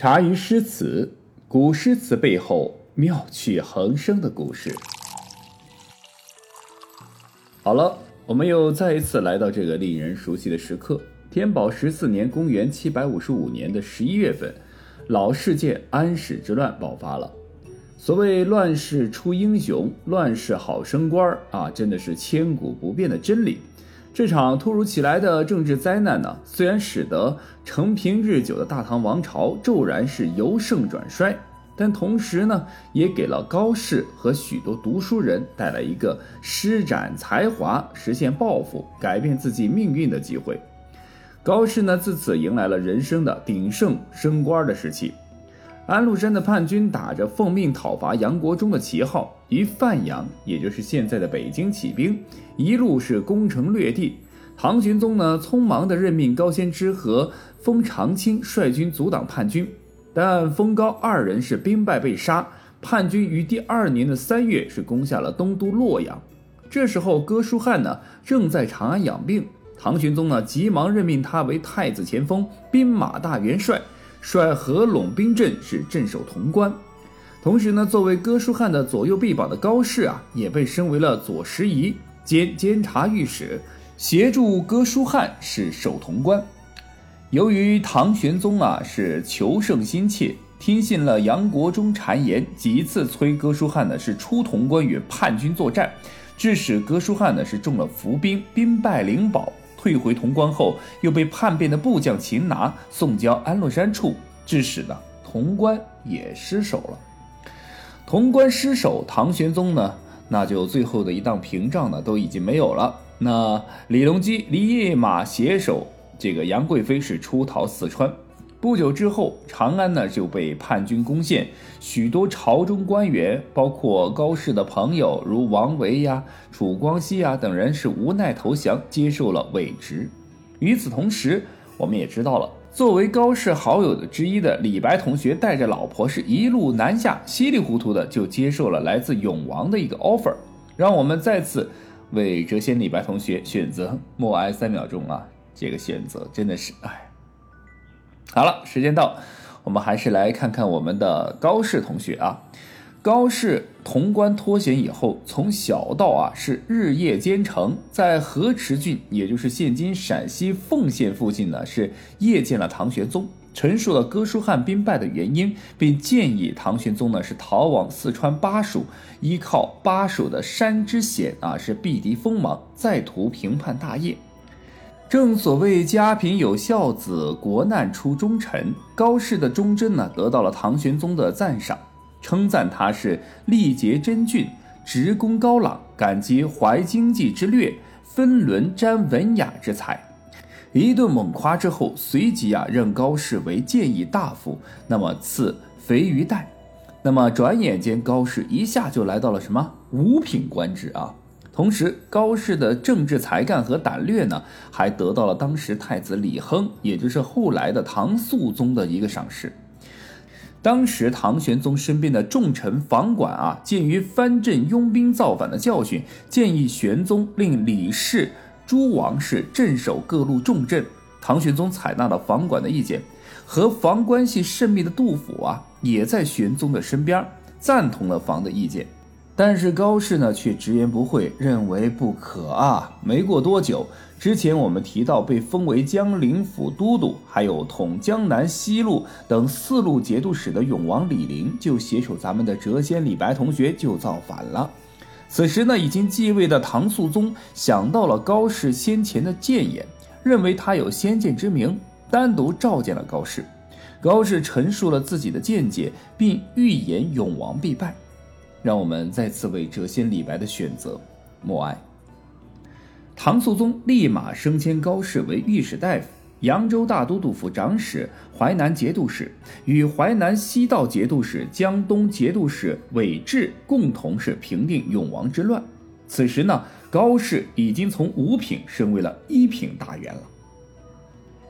茶余诗词，古诗词背后妙趣横生的故事。好了，我们又再一次来到这个令人熟悉的时刻。天宝十四年（公元七百五十五年）的十一月份，老世界安史之乱爆发了。所谓“乱世出英雄，乱世好升官”啊，真的是千古不变的真理。这场突如其来的政治灾难呢，虽然使得承平日久的大唐王朝骤然是由盛转衰，但同时呢，也给了高适和许多读书人带来一个施展才华、实现抱负、改变自己命运的机会。高适呢，自此迎来了人生的鼎盛升官的时期。安禄山的叛军打着奉命讨伐杨国忠的旗号，于范阳，也就是现在的北京起兵，一路是攻城略地。唐玄宗呢，匆忙地任命高仙芝和封长清率军阻挡叛军，但封高二人是兵败被杀。叛军于第二年的三月是攻下了东都洛阳。这时候，哥舒翰呢正在长安养病，唐玄宗呢急忙任命他为太子前锋、兵马大元帅。率合拢兵阵是镇守潼关，同时呢，作为哥舒翰的左右臂膀的高适啊，也被升为了左拾遗兼监察御史，协助哥舒翰是守潼关。由于唐玄宗啊是求胜心切，听信了杨国忠谗言，几次催哥舒翰呢是出潼关与叛军作战，致使哥舒翰呢是中了伏兵，兵败灵宝。退回潼关后，又被叛变的部将擒拿，送交安禄山处，致使呢潼关也失守了。潼关失守，唐玄宗呢，那就最后的一道屏障呢都已经没有了。那李隆基、李马携手这个杨贵妃是出逃四川。不久之后，长安呢就被叛军攻陷，许多朝中官员，包括高适的朋友如王维呀、楚光熙呀等人，是无奈投降，接受了伪职。与此同时，我们也知道了，作为高适好友的之一的李白同学，带着老婆是一路南下，稀里糊涂的就接受了来自永王的一个 offer。让我们再次为谪仙李白同学选择默哀三秒钟啊！这个选择真的是哎。好了，时间到，我们还是来看看我们的高适同学啊。高适潼关脱险以后，从小到啊是日夜兼程，在河池郡，也就是现今陕西凤县附近呢，是夜见了唐玄宗，陈述了哥舒翰兵败的原因，并建议唐玄宗呢是逃往四川巴蜀，依靠巴蜀的山之险啊是避敌锋芒，再图平叛大业。正所谓家贫有孝子，国难出忠臣。高适的忠贞呢，得到了唐玄宗的赞赏，称赞他是力竭真俊，直功高朗，感激怀经济之略，分伦瞻文雅之才。一顿猛夸之后，随即啊，任高适为谏议大夫，那么赐肥鱼带。那么转眼间，高适一下就来到了什么五品官职啊？同时，高适的政治才干和胆略呢，还得到了当时太子李亨，也就是后来的唐肃宗的一个赏识。当时唐玄宗身边的重臣房管啊，鉴于藩镇拥兵造反的教训，建议玄宗令李氏诸王氏镇守各路重镇。唐玄宗采纳了房管的意见，和房关系甚密的杜甫啊，也在玄宗的身边，赞同了房的意见。但是高适呢，却直言不讳，认为不可啊。没过多久，之前我们提到被封为江陵府都督，还有统江南西路等四路节度使的永王李璘，就携手咱们的谪仙李白同学就造反了。此时呢，已经继位的唐肃宗想到了高适先前的谏言，认为他有先见之明，单独召见了高适。高适陈述了自己的见解，并预言永王必败。让我们再次为谪仙李白的选择默哀。唐肃宗立马升迁高适为御史大夫、扬州大都督府长史、淮南节度使，与淮南西道节度使、江东节度使韦志共同是平定永王之乱。此时呢，高适已经从五品升为了一品大员了。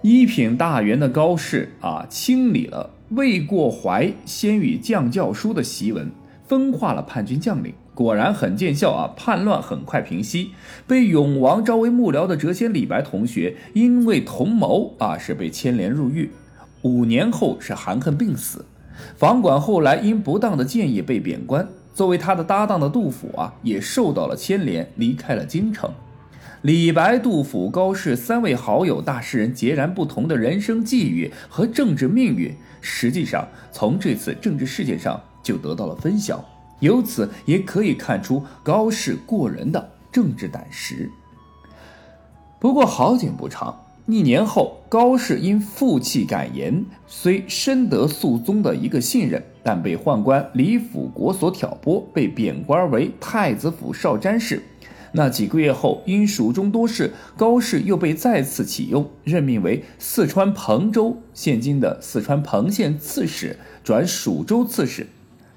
一品大员的高适啊，清理了未过淮先与将教书的檄文。分化了叛军将领，果然很见效啊！叛乱很快平息。被永王招为幕僚的谪仙李白同学，因为同谋啊，是被牵连入狱。五年后是含恨病死。房管后来因不当的建议被贬官，作为他的搭档的杜甫啊，也受到了牵连，离开了京城。李白、杜甫、高适三位好友大诗人截然不同的人生际遇和政治命运，实际上从这次政治事件上就得到了分晓。由此也可以看出高适过人的政治胆识。不过好景不长，一年后，高适因负气敢言，虽深得肃宗的一个信任，但被宦官李辅国所挑拨，被贬官为太子府少詹事。那几个月后，因蜀中多事，高适又被再次启用，任命为四川彭州（现今的四川彭县）刺史，转蜀州刺史。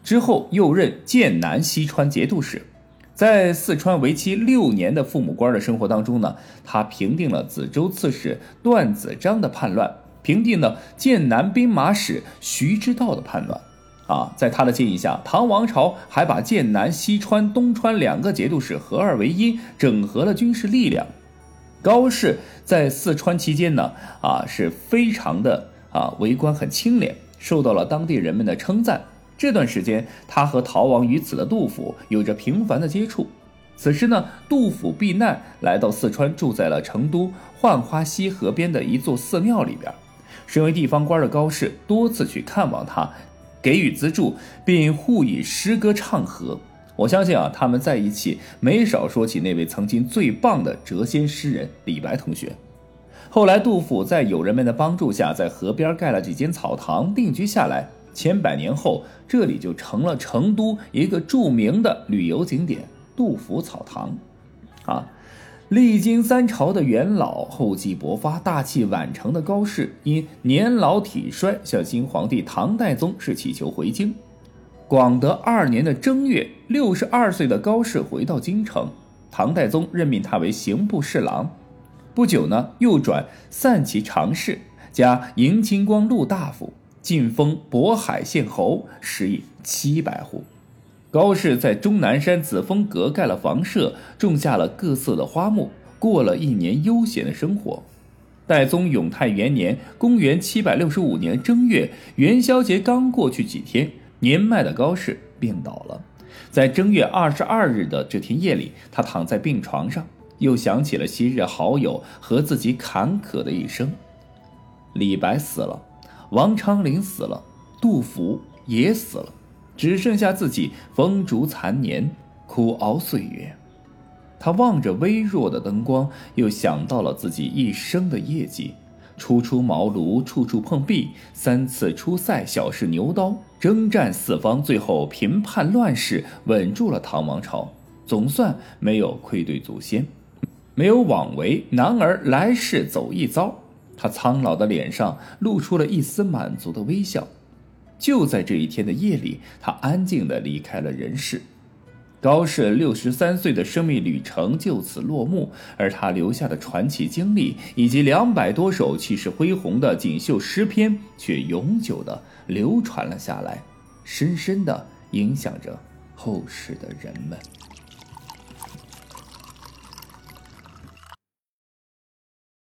之后又任剑南西川节度使。在四川为期六年的父母官的生活当中呢，他平定了梓州刺史段子章的叛乱，平定了剑南兵马使徐知道的叛乱。啊，在他的建议下，唐王朝还把剑南、西川、东川两个节度使合二为一，整合了军事力量。高适在四川期间呢，啊，是非常的啊，为官很清廉，受到了当地人们的称赞。这段时间，他和逃亡于此的杜甫有着频繁的接触。此时呢，杜甫避难来到四川，住在了成都浣花溪河边的一座寺庙里边。身为地方官的高适多次去看望他。给予资助，并互以诗歌唱和。我相信啊，他们在一起没少说起那位曾经最棒的谪仙诗人李白同学。后来，杜甫在友人们的帮助下，在河边盖了几间草堂，定居下来。千百年后，这里就成了成都一个著名的旅游景点——杜甫草堂。啊。历经三朝的元老，厚积薄发、大器晚成的高适，因年老体衰，向新皇帝唐代宗是祈求回京。广德二年的正月，六十二岁的高适回到京城，唐代宗任命他为刑部侍郎。不久呢，又转散骑常侍，加迎亲光禄大夫，晋封渤海县侯，食邑七百户。高适在终南山紫峰阁盖了房舍，种下了各色的花木，过了一年悠闲的生活。代宗永泰元年（公元765年）正月元宵节刚过去几天，年迈的高适病倒了。在正月二十二日的这天夜里，他躺在病床上，又想起了昔日好友和自己坎坷的一生。李白死了，王昌龄死了，杜甫也死了。只剩下自己风烛残年，苦熬岁月。他望着微弱的灯光，又想到了自己一生的业绩：初出茅庐，处处碰壁；三次出塞，小试牛刀，征战四方，最后平叛乱世，稳住了唐王朝。总算没有愧对祖先，没有枉为男儿来世走一遭。他苍老的脸上露出了一丝满足的微笑。就在这一天的夜里，他安静地离开了人世。高适六十三岁的生命旅程就此落幕，而他留下的传奇经历以及两百多首气势恢宏的锦绣诗篇，却永久地流传了下来，深深地影响着后世的人们。